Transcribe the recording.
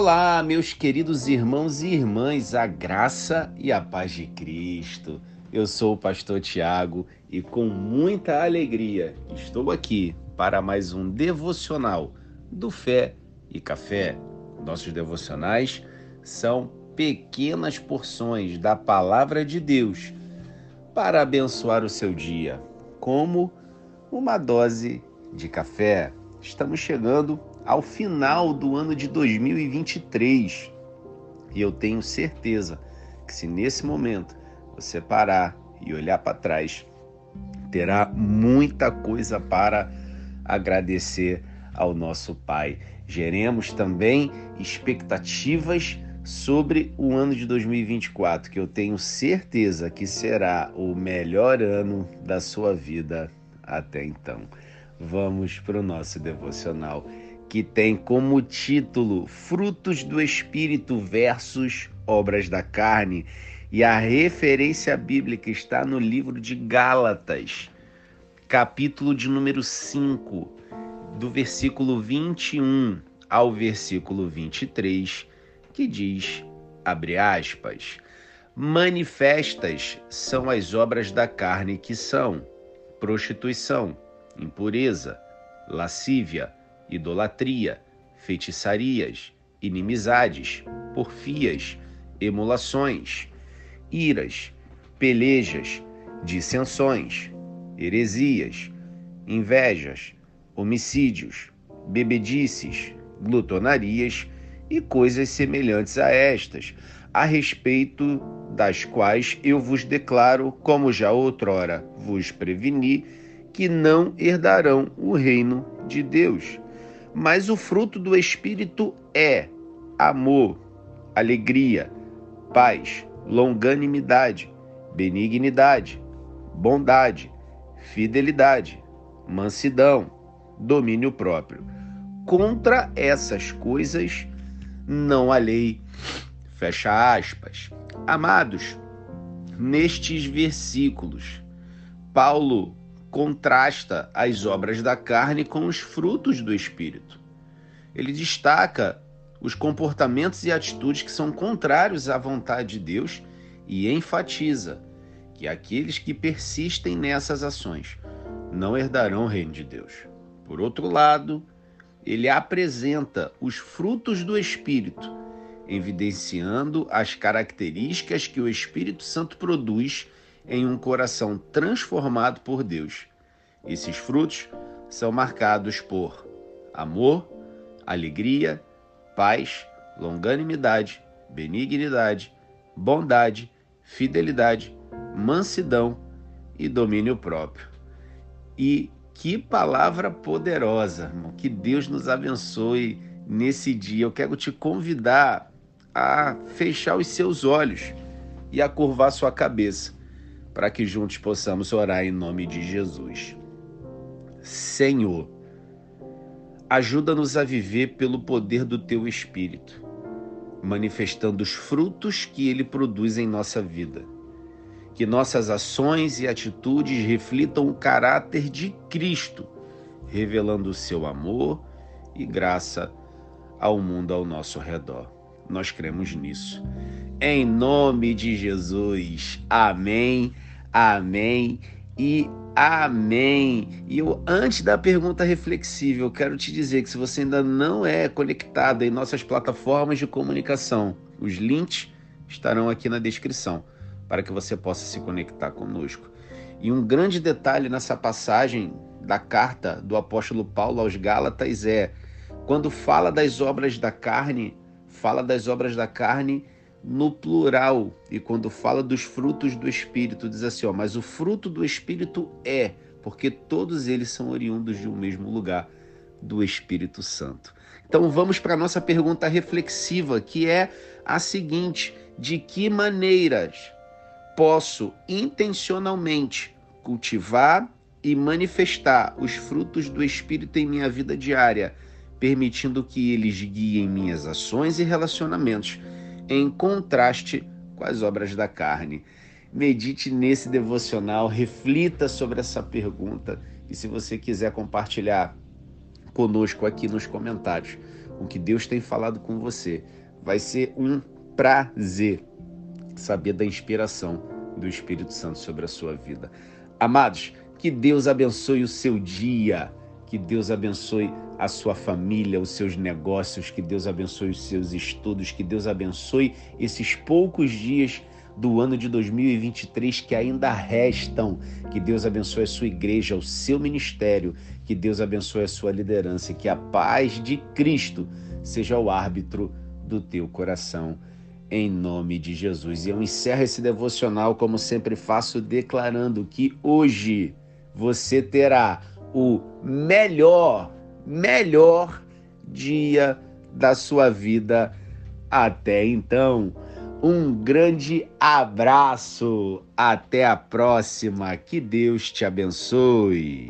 Olá, meus queridos irmãos e irmãs, a graça e a paz de Cristo. Eu sou o pastor Tiago e com muita alegria estou aqui para mais um devocional do Fé e Café. Nossos devocionais são pequenas porções da palavra de Deus para abençoar o seu dia, como uma dose de café. Estamos chegando ao final do ano de 2023 e eu tenho certeza que se nesse momento você parar e olhar para trás, terá muita coisa para agradecer ao nosso Pai. Geremos também expectativas sobre o ano de 2024, que eu tenho certeza que será o melhor ano da sua vida até então. Vamos para o nosso devocional, que tem como título Frutos do Espírito versus Obras da Carne. E a referência bíblica está no livro de Gálatas, capítulo de número 5, do versículo 21 ao versículo 23, que diz, abre aspas, manifestas são as obras da carne que são prostituição, impureza, lascívia, idolatria, feitiçarias, inimizades, porfias, emulações, iras, pelejas, dissensões, heresias, invejas, homicídios, bebedices, glutonarias e coisas semelhantes a estas, a respeito das quais eu vos declaro, como já outrora vos preveni, que não herdarão o reino de Deus. Mas o fruto do Espírito é amor, alegria, paz, longanimidade, benignidade, bondade, fidelidade, mansidão, domínio próprio. Contra essas coisas não há lei. Fecha aspas. Amados, nestes versículos, Paulo contrasta as obras da carne com os frutos do espírito. Ele destaca os comportamentos e atitudes que são contrários à vontade de Deus e enfatiza que aqueles que persistem nessas ações não herdarão o reino de Deus. Por outro lado, ele apresenta os frutos do Espírito, evidenciando as características que o Espírito Santo produz em um coração transformado por Deus. Esses frutos são marcados por amor, alegria, paz, longanimidade, benignidade, bondade, fidelidade, mansidão e domínio próprio. E que palavra poderosa, irmão. Que Deus nos abençoe nesse dia. Eu quero te convidar a fechar os seus olhos e a curvar sua cabeça, para que juntos possamos orar em nome de Jesus. Senhor, Ajuda-nos a viver pelo poder do teu Espírito, manifestando os frutos que ele produz em nossa vida. Que nossas ações e atitudes reflitam o caráter de Cristo, revelando o seu amor e graça ao mundo ao nosso redor. Nós cremos nisso. Em nome de Jesus. Amém. Amém e amém. E eu, antes da pergunta reflexiva, eu quero te dizer que se você ainda não é conectado em nossas plataformas de comunicação, os links estarão aqui na descrição para que você possa se conectar conosco. E um grande detalhe nessa passagem da carta do apóstolo Paulo aos Gálatas é quando fala das obras da carne, fala das obras da carne no plural. E quando fala dos frutos do Espírito, diz assim: ó, mas o fruto do Espírito é, porque todos eles são oriundos de um mesmo lugar, do Espírito Santo. Então vamos para a nossa pergunta reflexiva, que é a seguinte: de que maneiras posso intencionalmente cultivar e manifestar os frutos do Espírito em minha vida diária, permitindo que eles guiem minhas ações e relacionamentos? Em contraste com as obras da carne. Medite nesse devocional, reflita sobre essa pergunta e se você quiser compartilhar conosco aqui nos comentários, o que Deus tem falado com você. Vai ser um prazer saber da inspiração do Espírito Santo sobre a sua vida. Amados, que Deus abençoe o seu dia, que Deus abençoe a sua família, os seus negócios, que Deus abençoe os seus estudos, que Deus abençoe esses poucos dias do ano de 2023 que ainda restam. Que Deus abençoe a sua igreja, o seu ministério, que Deus abençoe a sua liderança, que a paz de Cristo seja o árbitro do teu coração. Em nome de Jesus. E eu encerro esse devocional, como sempre faço, declarando que hoje você terá o melhor, melhor dia da sua vida até então. Um grande abraço. Até a próxima. Que Deus te abençoe.